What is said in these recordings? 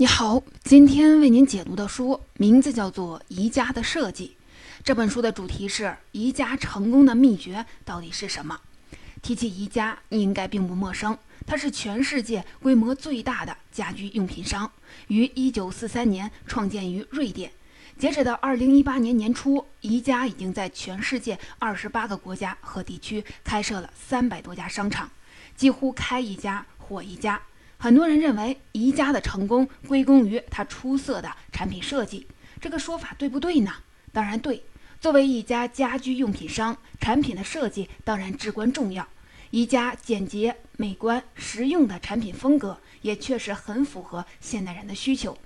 你好，今天为您解读的书名字叫做《宜家的设计》。这本书的主题是宜家成功的秘诀到底是什么？提起宜家，你应该并不陌生，它是全世界规模最大的家居用品商，于1943年创建于瑞典。截止到2018年年初，宜家已经在全世界28个国家和地区开设了300多家商场，几乎开一家火一家。很多人认为宜家的成功归功于它出色的产品设计，这个说法对不对呢？当然对。作为一家家居用品商，产品的设计当然至关重要。宜家简洁、美观、实用的产品风格也确实很符合现代人的需求。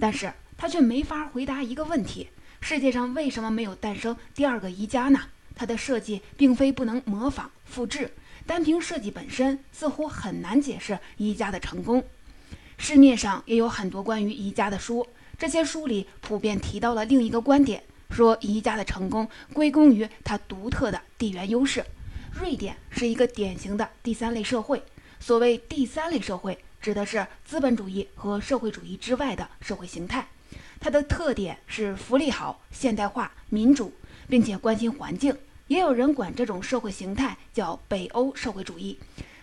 但是，它却没法回答一个问题：世界上为什么没有诞生第二个宜家呢？它的设计并非不能模仿复制。单凭设计本身，似乎很难解释宜家的成功。市面上也有很多关于宜家的书，这些书里普遍提到了另一个观点，说宜家的成功归功于它独特的地缘优势。瑞典是一个典型的第三类社会。所谓第三类社会，指的是资本主义和社会主义之外的社会形态。它的特点是福利好、现代化、民主，并且关心环境。也有人管这种社会形态叫北欧社会主义，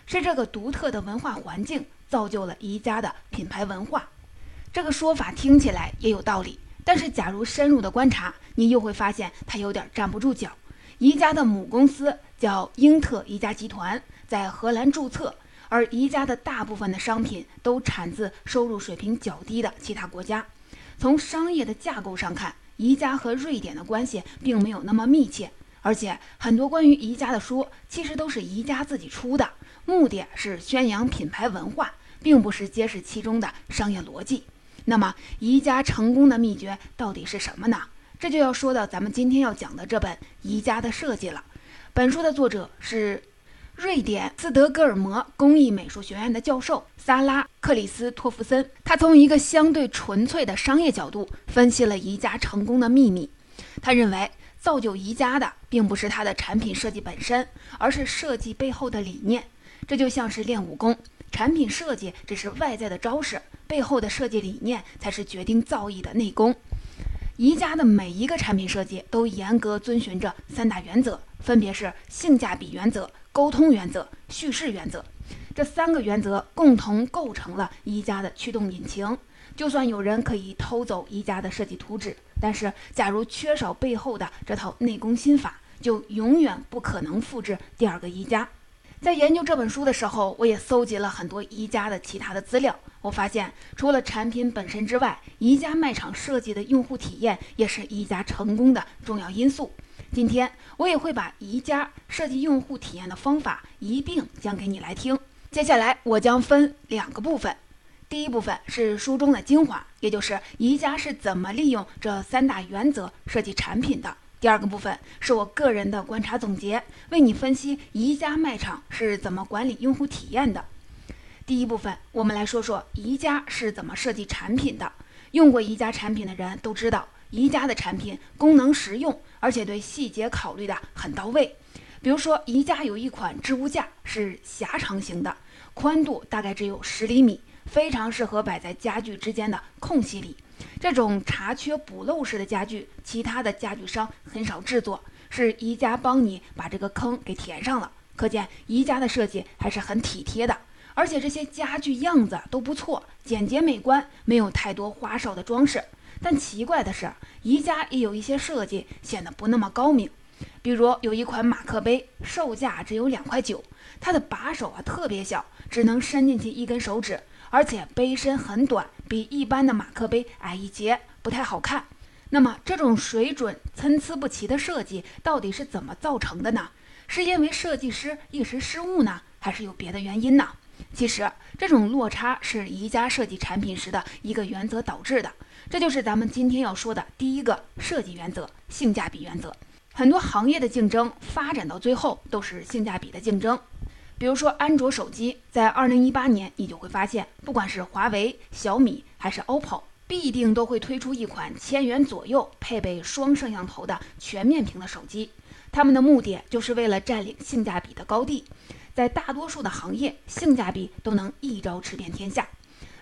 是这个独特的文化环境造就了宜家的品牌文化。这个说法听起来也有道理，但是假如深入的观察，你又会发现它有点站不住脚。宜家的母公司叫英特宜家集团，在荷兰注册，而宜家的大部分的商品都产自收入水平较低的其他国家。从商业的架构上看，宜家和瑞典的关系并没有那么密切。而且很多关于宜家的书，其实都是宜家自己出的，目的是宣扬品牌文化，并不是揭示其中的商业逻辑。那么，宜家成功的秘诀到底是什么呢？这就要说到咱们今天要讲的这本《宜家的设计》了。本书的作者是瑞典斯德哥尔摩工艺美术学院的教授萨拉·克里斯托弗森，他从一个相对纯粹的商业角度分析了宜家成功的秘密。他认为。造就宜家的，并不是它的产品设计本身，而是设计背后的理念。这就像是练武功，产品设计只是外在的招式，背后的设计理念才是决定造诣的内功。宜家的每一个产品设计都严格遵循着三大原则，分别是性价比原则、沟通原则、叙事原则。这三个原则共同构成了宜家的驱动引擎。就算有人可以偷走宜家的设计图纸，但是假如缺少背后的这套内功心法，就永远不可能复制第二个宜家。在研究这本书的时候，我也搜集了很多宜家的其他的资料。我发现，除了产品本身之外，宜家卖场设计的用户体验也是宜家成功的重要因素。今天我也会把宜家设计用户体验的方法一并讲给你来听。接下来我将分两个部分。第一部分是书中的精华，也就是宜家是怎么利用这三大原则设计产品的。第二个部分是我个人的观察总结，为你分析宜家卖场是怎么管理用户体验的。第一部分，我们来说说宜家是怎么设计产品的。用过宜家产品的人都知道，宜家的产品功能实用，而且对细节考虑的很到位。比如说，宜家有一款置物架是狭长型的，宽度大概只有十厘米。非常适合摆在家具之间的空隙里。这种查缺补漏式的家具，其他的家具商很少制作，是宜家帮你把这个坑给填上了。可见宜家的设计还是很体贴的，而且这些家具样子都不错，简洁美观，没有太多花哨的装饰。但奇怪的是，宜家也有一些设计显得不那么高明。比如有一款马克杯，售价只有两块九，它的把手啊特别小，只能伸进去一根手指。而且杯身很短，比一般的马克杯矮一截，不太好看。那么这种水准参差不齐的设计到底是怎么造成的呢？是因为设计师一时失误呢，还是有别的原因呢？其实这种落差是宜家设计产品时的一个原则导致的，这就是咱们今天要说的第一个设计原则——性价比原则。很多行业的竞争发展到最后都是性价比的竞争。比如说，安卓手机在二零一八年，你就会发现，不管是华为、小米还是 OPPO，必定都会推出一款千元左右、配备双摄像头的全面屏的手机。他们的目的就是为了占领性价比的高地，在大多数的行业，性价比都能一招吃遍天下。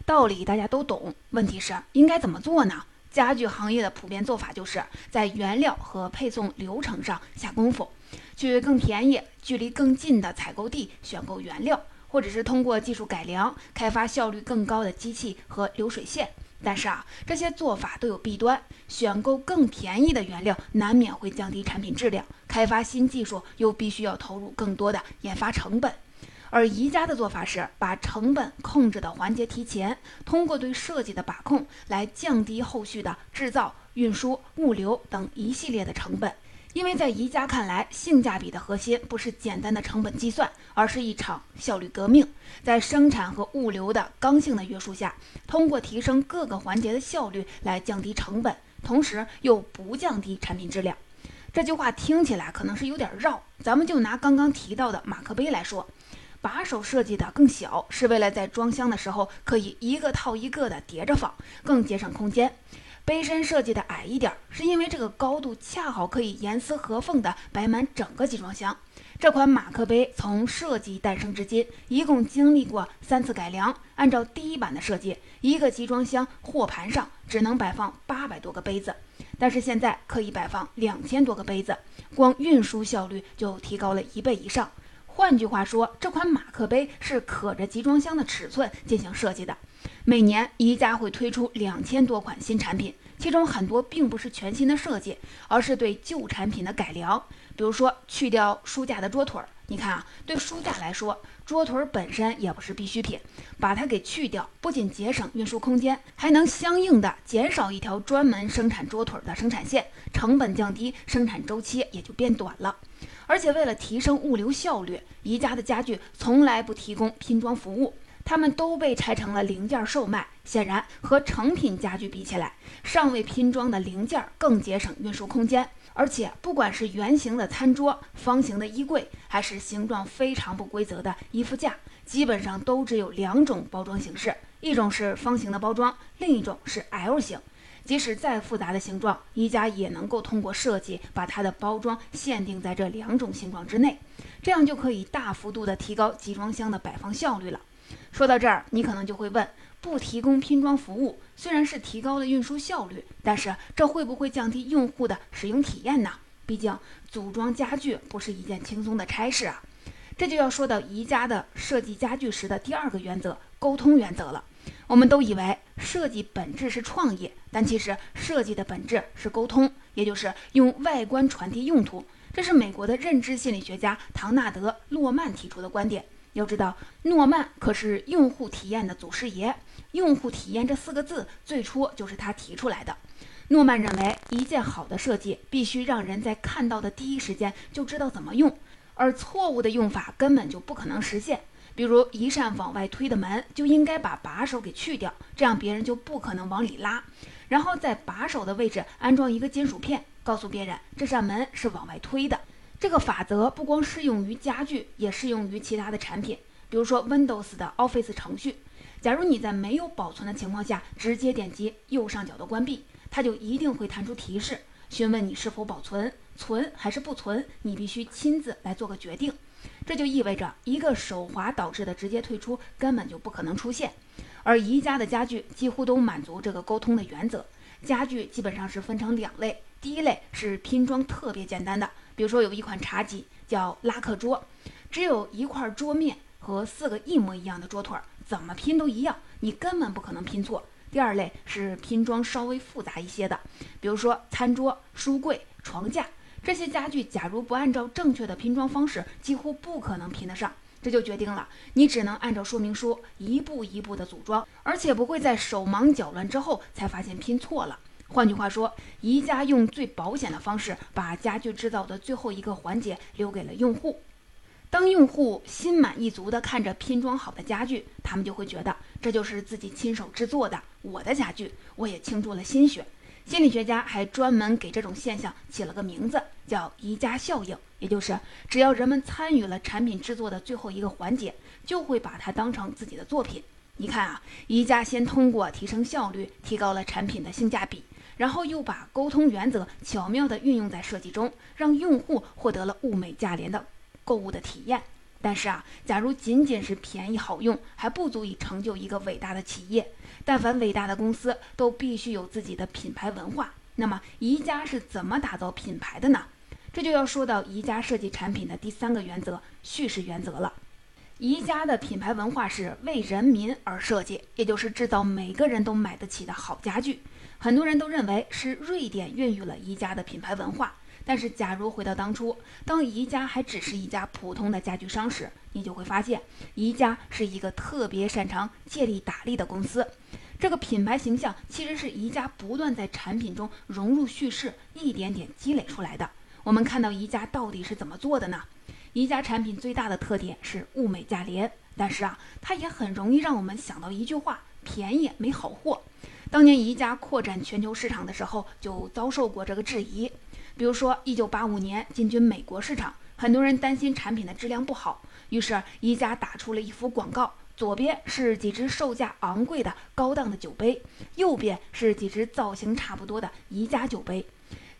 道理大家都懂，问题是应该怎么做呢？家具行业的普遍做法就是在原料和配送流程上下功夫，去更便宜、距离更近的采购地选购原料，或者是通过技术改良开发效率更高的机器和流水线。但是啊，这些做法都有弊端，选购更便宜的原料难免会降低产品质量，开发新技术又必须要投入更多的研发成本。而宜家的做法是把成本控制的环节提前，通过对设计的把控来降低后续的制造、运输、物流等一系列的成本。因为在宜家看来，性价比的核心不是简单的成本计算，而是一场效率革命。在生产和物流的刚性的约束下，通过提升各个环节的效率来降低成本，同时又不降低产品质量。这句话听起来可能是有点绕，咱们就拿刚刚提到的马克杯来说。把手设计的更小，是为了在装箱的时候可以一个套一个的叠着放，更节省空间。杯身设计的矮一点，是因为这个高度恰好可以严丝合缝地摆满整个集装箱。这款马克杯从设计诞生至今，一共经历过三次改良。按照第一版的设计，一个集装箱货盘上只能摆放八百多个杯子，但是现在可以摆放两千多个杯子，光运输效率就提高了一倍以上。换句话说，这款马克杯是可着集装箱的尺寸进行设计的。每年宜家会推出两千多款新产品，其中很多并不是全新的设计，而是对旧产品的改良。比如说，去掉书架的桌腿儿。你看啊，对书架来说，桌腿儿本身也不是必需品，把它给去掉，不仅节省运输空间，还能相应的减少一条专门生产桌腿儿的生产线，成本降低，生产周期也就变短了。而且为了提升物流效率，宜家的家具从来不提供拼装服务，它们都被拆成了零件售卖。显然，和成品家具比起来，尚未拼装的零件更节省运输空间。而且，不管是圆形的餐桌、方形的衣柜，还是形状非常不规则的衣服架，基本上都只有两种包装形式：一种是方形的包装，另一种是 L 型。即使再复杂的形状，宜家也能够通过设计把它的包装限定在这两种形状之内，这样就可以大幅度的提高集装箱的摆放效率了。说到这儿，你可能就会问：不提供拼装服务，虽然是提高了运输效率，但是这会不会降低用户的使用体验呢？毕竟组装家具不是一件轻松的差事啊。这就要说到宜家的设计家具时的第二个原则——沟通原则了。我们都以为设计本质是创意，但其实设计的本质是沟通，也就是用外观传递用途。这是美国的认知心理学家唐纳德·诺曼提出的观点。要知道，诺曼可是用户体验的祖师爷，“用户体验”这四个字最初就是他提出来的。诺曼认为，一件好的设计必须让人在看到的第一时间就知道怎么用，而错误的用法根本就不可能实现。比如一扇往外推的门，就应该把把手给去掉，这样别人就不可能往里拉。然后在把手的位置安装一个金属片，告诉别人这扇门是往外推的。这个法则不光适用于家具，也适用于其他的产品。比如说 Windows 的 Office 程序，假如你在没有保存的情况下直接点击右上角的关闭，它就一定会弹出提示，询问你是否保存，存还是不存，你必须亲自来做个决定。这就意味着一个手滑导致的直接退出根本就不可能出现，而宜家的家具几乎都满足这个沟通的原则。家具基本上是分成两类，第一类是拼装特别简单的，比如说有一款茶几叫拉克桌，只有一块桌面和四个一模一样的桌腿，怎么拼都一样，你根本不可能拼错。第二类是拼装稍微复杂一些的，比如说餐桌、书柜、床架。这些家具，假如不按照正确的拼装方式，几乎不可能拼得上。这就决定了你只能按照说明书一步一步的组装，而且不会在手忙脚乱之后才发现拼错了。换句话说，宜家用最保险的方式，把家具制造的最后一个环节留给了用户。当用户心满意足地看着拼装好的家具，他们就会觉得这就是自己亲手制作的我的家具，我也倾注了心血。心理学家还专门给这种现象起了个名字，叫“宜家效应”。也就是，只要人们参与了产品制作的最后一个环节，就会把它当成自己的作品。你看啊，宜家先通过提升效率，提高了产品的性价比，然后又把沟通原则巧妙地运用在设计中，让用户获得了物美价廉的购物的体验。但是啊，假如仅仅是便宜好用，还不足以成就一个伟大的企业。但凡伟大的公司，都必须有自己的品牌文化。那么，宜家是怎么打造品牌的呢？这就要说到宜家设计产品的第三个原则——叙事原则了。宜家的品牌文化是为人民而设计，也就是制造每个人都买得起的好家具。很多人都认为是瑞典孕育了宜家的品牌文化。但是，假如回到当初，当宜家还只是一家普通的家具商时，你就会发现，宜家是一个特别擅长借力打力的公司。这个品牌形象其实是宜家不断在产品中融入叙事，一点点积累出来的。我们看到宜家到底是怎么做的呢？宜家产品最大的特点是物美价廉，但是啊，它也很容易让我们想到一句话：便宜没好货。当年宜家扩展全球市场的时候，就遭受过这个质疑。比如说，一九八五年进军美国市场，很多人担心产品的质量不好，于是宜家打出了一幅广告：左边是几只售价昂贵的高档的酒杯，右边是几只造型差不多的宜家酒杯，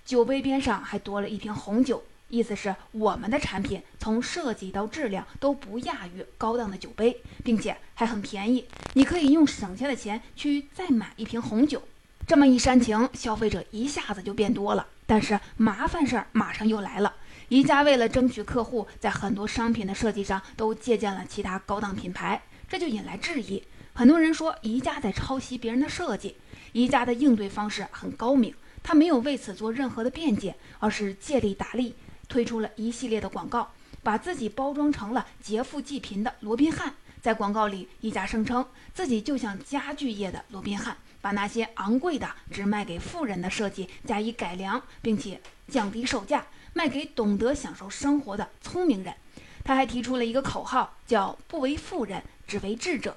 酒杯边上还多了一瓶红酒，意思是我们的产品从设计到质量都不亚于高档的酒杯，并且还很便宜，你可以用省下的钱去再买一瓶红酒。这么一煽情，消费者一下子就变多了。但是麻烦事儿马上又来了。宜家为了争取客户，在很多商品的设计上都借鉴了其他高档品牌，这就引来质疑。很多人说宜家在抄袭别人的设计。宜家的应对方式很高明，他没有为此做任何的辩解，而是借力打力，推出了一系列的广告，把自己包装成了劫富济贫的罗宾汉。在广告里，宜家声称自己就像家具业的罗宾汉。把那些昂贵的、只卖给富人的设计加以改良，并且降低售价，卖给懂得享受生活的聪明人。他还提出了一个口号，叫“不为富人，只为智者”。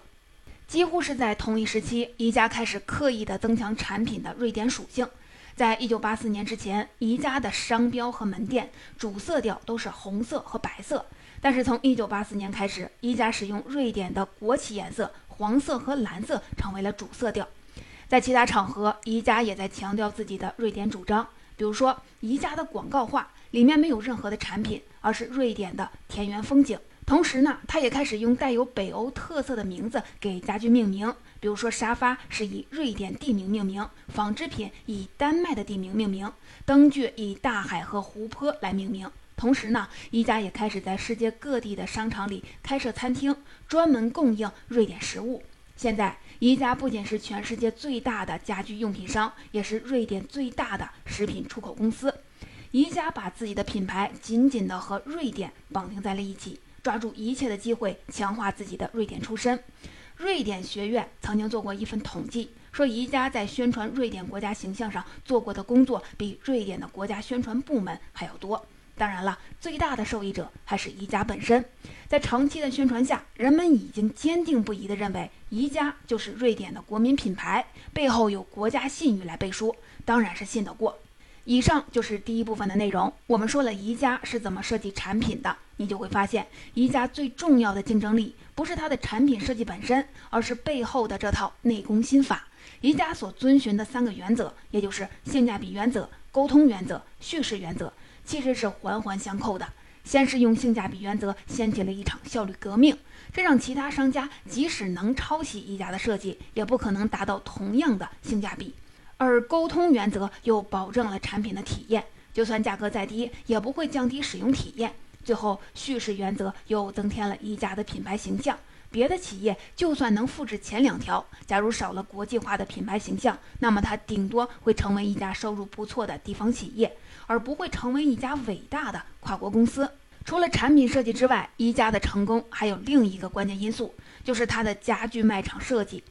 几乎是在同一时期，宜家开始刻意地增强产品的瑞典属性。在一九八四年之前，宜家的商标和门店主色调都是红色和白色，但是从一九八四年开始，宜家使用瑞典的国旗颜色黄色和蓝色成为了主色调。在其他场合，宜家也在强调自己的瑞典主张。比如说，宜家的广告画里面没有任何的产品，而是瑞典的田园风景。同时呢，他也开始用带有北欧特色的名字给家具命名。比如说，沙发是以瑞典地名命名，纺织品以丹麦的地名命名，灯具以大海和湖泊来命名。同时呢，宜家也开始在世界各地的商场里开设餐厅，专门供应瑞典食物。现在，宜家不仅是全世界最大的家居用品商，也是瑞典最大的食品出口公司。宜家把自己的品牌紧紧地和瑞典绑定在了一起，抓住一切的机会强化自己的瑞典出身。瑞典学院曾经做过一份统计，说宜家在宣传瑞典国家形象上做过的工作，比瑞典的国家宣传部门还要多。当然了，最大的受益者还是宜家本身。在长期的宣传下，人们已经坚定不移地认为宜家就是瑞典的国民品牌，背后有国家信誉来背书，当然是信得过。以上就是第一部分的内容。我们说了宜家是怎么设计产品的，你就会发现，宜家最重要的竞争力不是它的产品设计本身，而是背后的这套内功心法。宜家所遵循的三个原则，也就是性价比原则、沟通原则、叙事原则。其实是环环相扣的。先是用性价比原则掀起了一场效率革命，这让其他商家即使能抄袭宜家的设计，也不可能达到同样的性价比。而沟通原则又保证了产品的体验，就算价格再低，也不会降低使用体验。最后，叙事原则又增添了宜家的品牌形象。别的企业就算能复制前两条，假如少了国际化的品牌形象，那么它顶多会成为一家收入不错的地方企业。而不会成为一家伟大的跨国公司。除了产品设计之外，宜家的成功还有另一个关键因素，就是它的家具卖场设计。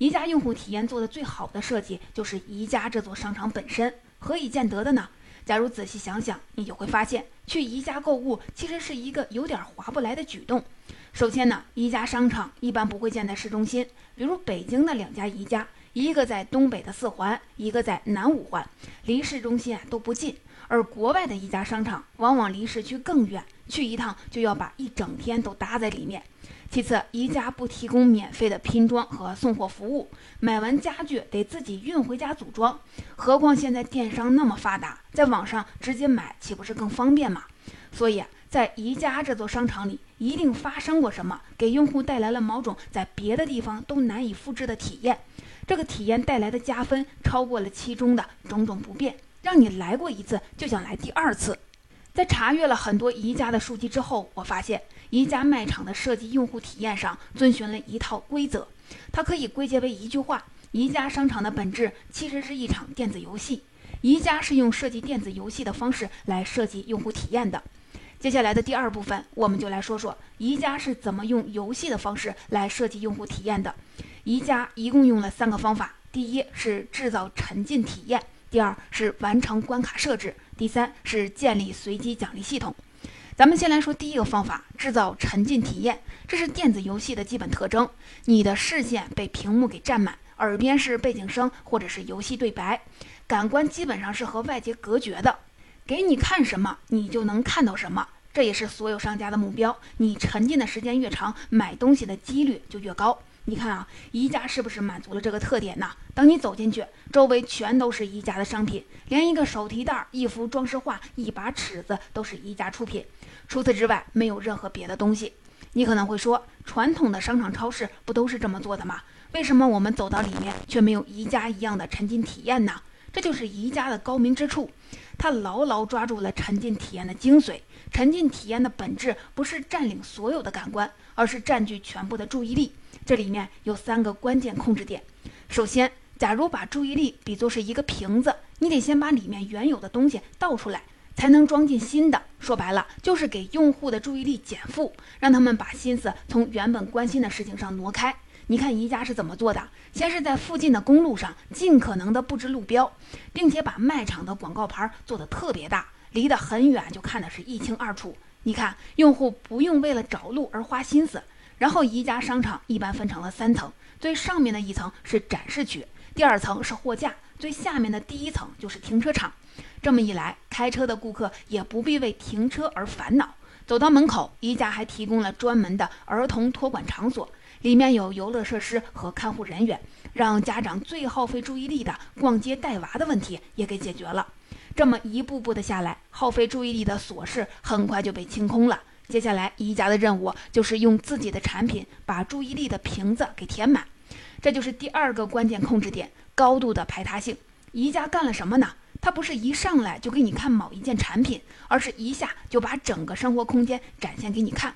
宜家用户体验做的最好的设计，就是宜家这座商场本身。何以见得的呢？假如仔细想想，你就会发现，去宜家购物其实是一个有点划不来的举动。首先呢，宜家商场一般不会建在市中心，比如北京的两家宜家，一个在东北的四环，一个在南五环，离市中心啊都不近。而国外的一家商场往往离市区更远，去一趟就要把一整天都搭在里面。其次，宜家不提供免费的拼装和送货服务，买完家具得自己运回家组装。何况现在电商那么发达，在网上直接买岂不是更方便吗？所以，在宜家这座商场里，一定发生过什么，给用户带来了某种在别的地方都难以复制的体验。这个体验带来的加分超过了其中的种种不便，让你来过一次就想来第二次。在查阅了很多宜家的书籍之后，我发现宜家卖场的设计用户体验上遵循了一套规则，它可以归结为一句话：宜家商场的本质其实是一场电子游戏。宜家是用设计电子游戏的方式来设计用户体验的。接下来的第二部分，我们就来说说宜家是怎么用游戏的方式来设计用户体验的。宜家一共用了三个方法：第一是制造沉浸体验，第二是完成关卡设置，第三是建立随机奖励系统。咱们先来说第一个方法，制造沉浸体验。这是电子游戏的基本特征。你的视线被屏幕给占满，耳边是背景声或者是游戏对白，感官基本上是和外界隔绝的。给你看什么，你就能看到什么。这也是所有商家的目标。你沉浸的时间越长，买东西的几率就越高。你看啊，宜家是不是满足了这个特点呢？等你走进去，周围全都是宜家的商品，连一个手提袋、一幅装饰画、一把尺子都是宜家出品。除此之外，没有任何别的东西。你可能会说，传统的商场超市不都是这么做的吗？为什么我们走到里面却没有宜家一样的沉浸体验呢？这就是宜家的高明之处，它牢牢抓住了沉浸体验的精髓。沉浸体验的本质不是占领所有的感官，而是占据全部的注意力。这里面有三个关键控制点。首先，假如把注意力比作是一个瓶子，你得先把里面原有的东西倒出来，才能装进新的。说白了，就是给用户的注意力减负，让他们把心思从原本关心的事情上挪开。你看宜家是怎么做的？先是在附近的公路上尽可能的布置路标，并且把卖场的广告牌做得特别大，离得很远就看得是一清二楚。你看，用户不用为了找路而花心思。然后宜家商场一般分成了三层，最上面的一层是展示区，第二层是货架，最下面的第一层就是停车场。这么一来，开车的顾客也不必为停车而烦恼。走到门口，宜家还提供了专门的儿童托管场所。里面有游乐设施和看护人员，让家长最耗费注意力的逛街带娃的问题也给解决了。这么一步步的下来，耗费注意力的琐事很快就被清空了。接下来，宜家的任务就是用自己的产品把注意力的瓶子给填满。这就是第二个关键控制点：高度的排他性。宜家干了什么呢？它不是一上来就给你看某一件产品，而是一下就把整个生活空间展现给你看。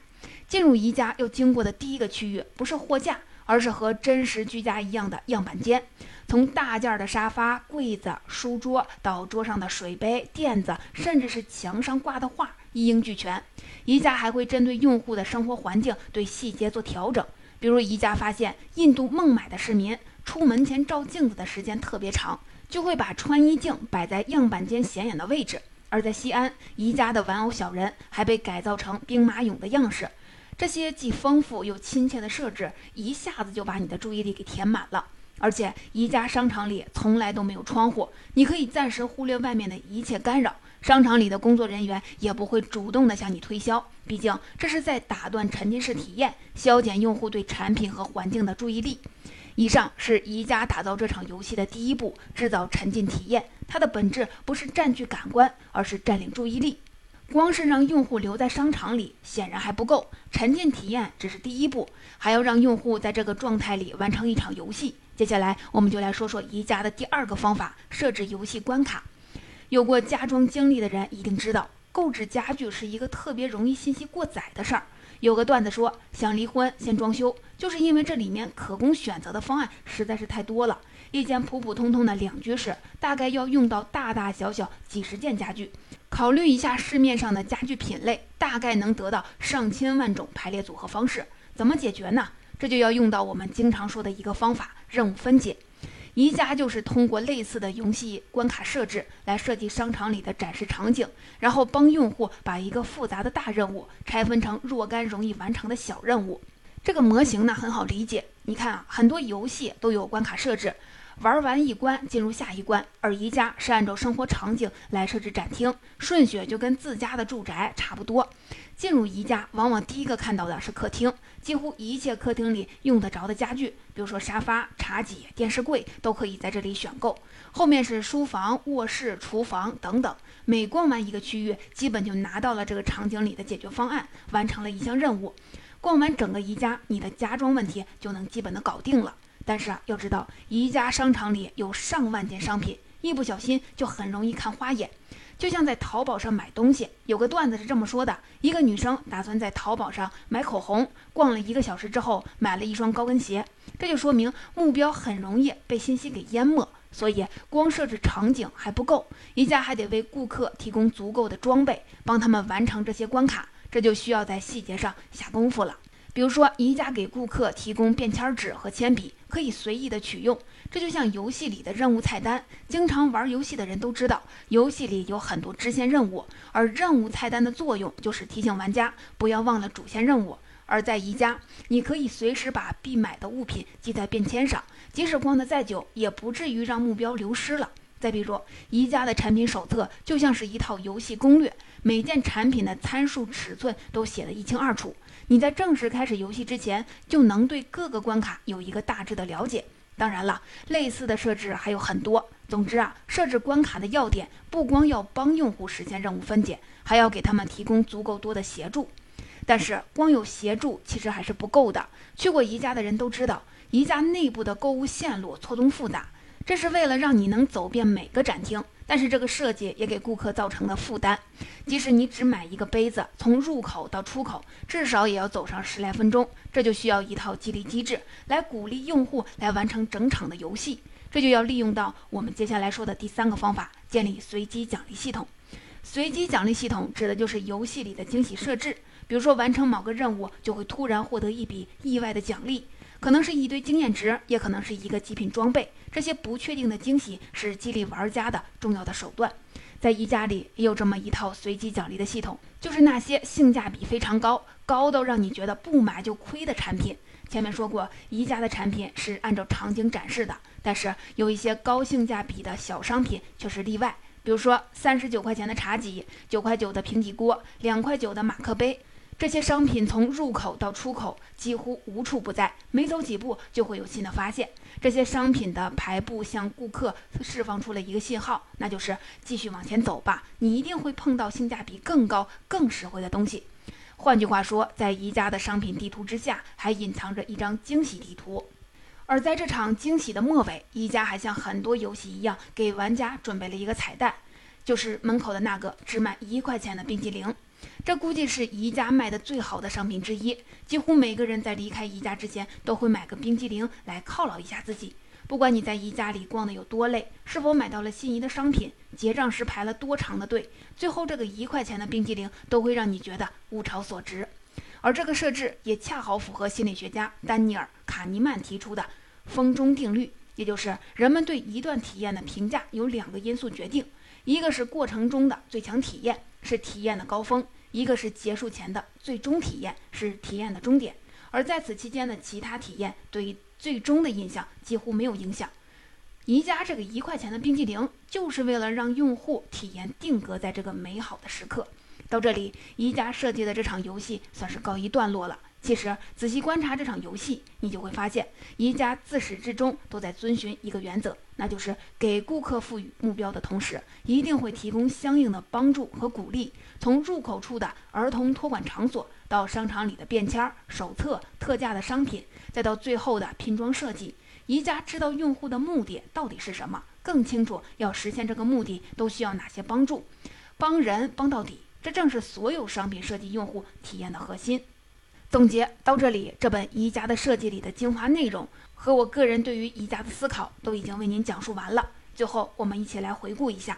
进入宜家要经过的第一个区域不是货架，而是和真实居家一样的样板间。从大件的沙发、柜子、书桌到桌上的水杯、垫子，甚至是墙上挂的画，一应俱全。宜家还会针对用户的生活环境对细节做调整。比如，宜家发现印度孟买的市民出门前照镜子的时间特别长，就会把穿衣镜摆在样板间显眼的位置。而在西安，宜家的玩偶小人还被改造成兵马俑的样式。这些既丰富又亲切的设置，一下子就把你的注意力给填满了。而且宜家商场里从来都没有窗户，你可以暂时忽略外面的一切干扰。商场里的工作人员也不会主动的向你推销，毕竟这是在打断沉浸式体验，消减用户对产品和环境的注意力。以上是宜家打造这场游戏的第一步，制造沉浸体验。它的本质不是占据感官，而是占领注意力。光是让用户留在商场里显然还不够，沉浸体验只是第一步，还要让用户在这个状态里完成一场游戏。接下来，我们就来说说宜家的第二个方法——设置游戏关卡。有过家装经历的人一定知道，购置家具是一个特别容易信息过载的事儿。有个段子说，想离婚先装修，就是因为这里面可供选择的方案实在是太多了。一间普普通通的两居室，大概要用到大大小小几十件家具。考虑一下市面上的家具品类，大概能得到上千万种排列组合方式。怎么解决呢？这就要用到我们经常说的一个方法——任务分解。宜家就是通过类似的游戏关卡设置来设计商场里的展示场景，然后帮用户把一个复杂的大任务拆分成若干容易完成的小任务。这个模型呢很好理解。你看啊，很多游戏都有关卡设置。玩完一关进入下一关，而宜家是按照生活场景来设置展厅，顺序就跟自家的住宅差不多。进入宜家，往往第一个看到的是客厅，几乎一切客厅里用得着的家具，比如说沙发、茶几、电视柜，都可以在这里选购。后面是书房、卧室、厨房等等。每逛完一个区域，基本就拿到了这个场景里的解决方案，完成了一项任务。逛完整个宜家，你的家装问题就能基本的搞定了。但是啊，要知道宜家商场里有上万件商品，一不小心就很容易看花眼。就像在淘宝上买东西，有个段子是这么说的：一个女生打算在淘宝上买口红，逛了一个小时之后，买了一双高跟鞋。这就说明目标很容易被信息给淹没。所以光设置场景还不够，宜家还得为顾客提供足够的装备，帮他们完成这些关卡。这就需要在细节上下功夫了。比如说，宜家给顾客提供便签纸和铅笔，可以随意的取用。这就像游戏里的任务菜单，经常玩游戏的人都知道，游戏里有很多支线任务，而任务菜单的作用就是提醒玩家不要忘了主线任务。而在宜家，你可以随时把必买的物品记在便签上，即使逛得再久，也不至于让目标流失了。再比如，宜家的产品手册就像是一套游戏攻略，每件产品的参数、尺寸都写得一清二楚。你在正式开始游戏之前，就能对各个关卡有一个大致的了解。当然了，类似的设置还有很多。总之啊，设置关卡的要点不光要帮用户实现任务分解，还要给他们提供足够多的协助。但是光有协助其实还是不够的。去过宜家的人都知道，宜家内部的购物线路错综复杂，这是为了让你能走遍每个展厅。但是这个设计也给顾客造成了负担，即使你只买一个杯子，从入口到出口至少也要走上十来分钟，这就需要一套激励机制来鼓励用户来完成整场的游戏。这就要利用到我们接下来说的第三个方法：建立随机奖励系统。随机奖励系统指的就是游戏里的惊喜设置，比如说完成某个任务就会突然获得一笔意外的奖励。可能是一堆经验值，也可能是一个极品装备。这些不确定的惊喜是激励玩家的重要的手段。在宜家里也有这么一套随机奖励的系统，就是那些性价比非常高、高到让你觉得不买就亏的产品。前面说过，宜家的产品是按照场景展示的，但是有一些高性价比的小商品却是例外。比如说，三十九块钱的茶几，九块九的平底锅，两块九的马克杯。这些商品从入口到出口几乎无处不在，每走几步就会有新的发现。这些商品的排布向顾客释放出了一个信号，那就是继续往前走吧，你一定会碰到性价比更高、更实惠的东西。换句话说，在宜家的商品地图之下，还隐藏着一张惊喜地图。而在这场惊喜的末尾，宜家还像很多游戏一样，给玩家准备了一个彩蛋，就是门口的那个只卖一块钱的冰激凌。这估计是宜家卖的最好的商品之一，几乎每个人在离开宜家之前都会买个冰激凌来犒劳一下自己。不管你在宜家里逛的有多累，是否买到了心仪的商品，结账时排了多长的队，最后这个一块钱的冰激凌都会让你觉得物超所值。而这个设置也恰好符合心理学家丹尼尔·卡尼曼提出的“风中定律”，也就是人们对一段体验的评价由两个因素决定，一个是过程中的最强体验。是体验的高峰，一个是结束前的最终体验，是体验的终点。而在此期间的其他体验，对最终的印象几乎没有影响。宜家这个一块钱的冰激凌，就是为了让用户体验定格在这个美好的时刻。到这里，宜家设计的这场游戏算是告一段落了。其实，仔细观察这场游戏，你就会发现，宜家自始至终都在遵循一个原则，那就是给顾客赋予目标的同时，一定会提供相应的帮助和鼓励。从入口处的儿童托管场所，到商场里的便签、手册、特价的商品，再到最后的拼装设计，宜家知道用户的目的到底是什么，更清楚要实现这个目的都需要哪些帮助，帮人帮到底，这正是所有商品设计用户体验的核心。总结到这里，这本宜家的设计里的精华内容和我个人对于宜家的思考都已经为您讲述完了。最后，我们一起来回顾一下。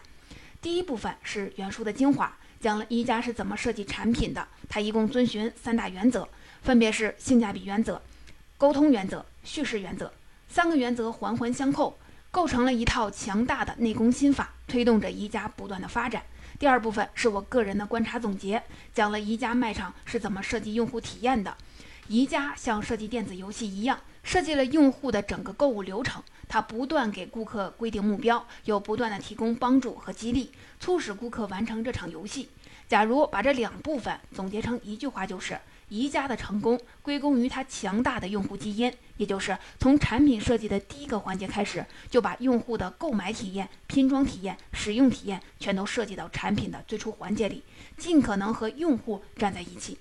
第一部分是原书的精华，讲了宜家是怎么设计产品的。它一共遵循三大原则，分别是性价比原则、沟通原则、叙事原则。三个原则环环相扣，构成了一套强大的内功心法，推动着宜家不断的发展。第二部分是我个人的观察总结，讲了宜家卖场是怎么设计用户体验的。宜家像设计电子游戏一样，设计了用户的整个购物流程。它不断给顾客规定目标，又不断的提供帮助和激励，促使顾客完成这场游戏。假如把这两部分总结成一句话，就是宜家的成功归功于它强大的用户基因，也就是从产品设计的第一个环节开始，就把用户的购买体验、拼装体验、使用体验全都设计到产品的最初环节里，尽可能和用户站在一起。